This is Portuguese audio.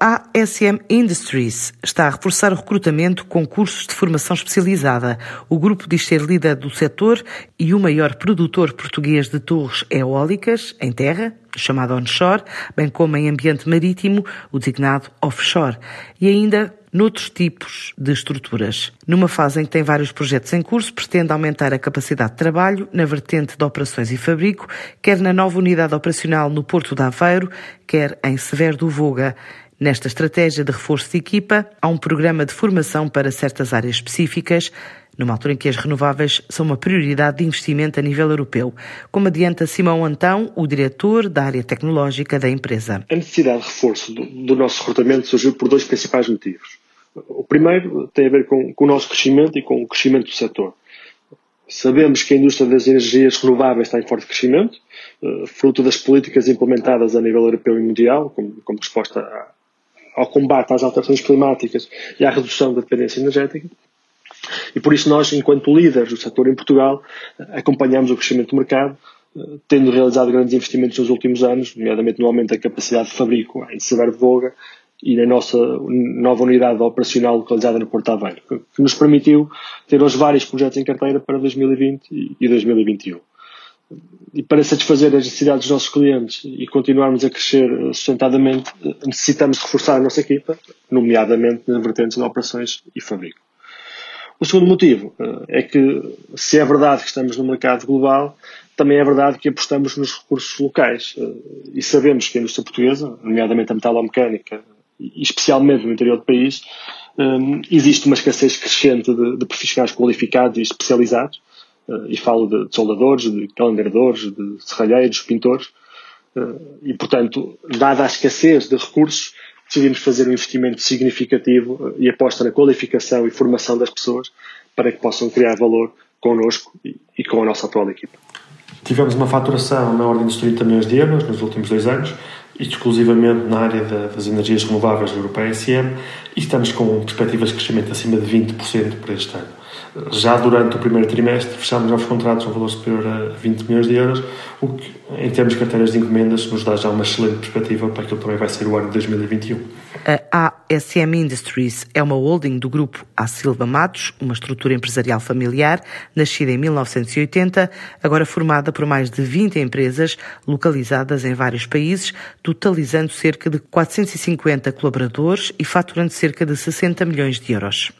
A ASM Industries está a reforçar o recrutamento com cursos de formação especializada. O grupo diz ser líder do setor e o maior produtor português de torres eólicas em terra, chamado onshore, bem como em ambiente marítimo, o designado offshore, e ainda noutros tipos de estruturas. Numa fase em que tem vários projetos em curso, pretende aumentar a capacidade de trabalho na vertente de operações e fabrico, quer na nova unidade operacional no Porto de Aveiro, quer em Severo do Voga. Nesta estratégia de reforço de equipa, há um programa de formação para certas áreas específicas, numa altura em que as renováveis são uma prioridade de investimento a nível europeu, como adianta Simão Antão, o diretor da área tecnológica da empresa. A necessidade de reforço do, do nosso recrutamento surgiu por dois principais motivos. O primeiro tem a ver com, com o nosso crescimento e com o crescimento do setor. Sabemos que a indústria das energias renováveis está em forte crescimento, eh, fruto das políticas implementadas a nível europeu e mundial, como, como resposta ao combate às alterações climáticas e à redução da dependência energética. E por isso nós, enquanto líderes do setor em Portugal, acompanhamos o crescimento do mercado, tendo realizado grandes investimentos nos últimos anos, nomeadamente no aumento da capacidade de fabrico em Severo de Voga e na nossa nova unidade operacional localizada no Porto Aveiro, que nos permitiu ter hoje vários projetos em carteira para 2020 e 2021 e para satisfazer as necessidades dos nossos clientes e continuarmos a crescer sustentadamente, necessitamos reforçar a nossa equipa, nomeadamente nas vertentes de operações e fabrico. O segundo motivo eh, é que, se é verdade que estamos no mercado global, também é verdade que apostamos nos recursos locais. Eh, e sabemos que a indústria portuguesa, nomeadamente a metalomecânica, especialmente no interior do país, eh, existe uma escassez crescente de, profissionais qualificados e especializados. E falo de, de soldadores, de calendaradores, de serralheiros, pintores, e portanto, dada a escassez de recursos, decidimos fazer um investimento significativo e aposta na qualificação e formação das pessoas para que possam criar valor connosco e, e com a nossa atual equipa. Tivemos uma faturação na ordem dos 30 milhões de euros nos últimos dois anos, exclusivamente na área das energias renováveis da Europa SM, e estamos com perspectivas de crescimento acima de 20% para este ano. Já durante o primeiro trimestre fechámos novos contratos um valor superior a 20 milhões de euros, o que, em termos de carteiras de encomendas, nos dá já uma excelente perspectiva para aquilo que também vai ser o ano de 2021. A ASM Industries é uma holding do grupo A Silva Matos, uma estrutura empresarial familiar, nascida em 1980, agora formada por mais de 20 empresas localizadas em vários países, totalizando cerca de 450 colaboradores e faturando cerca de 60 milhões de euros.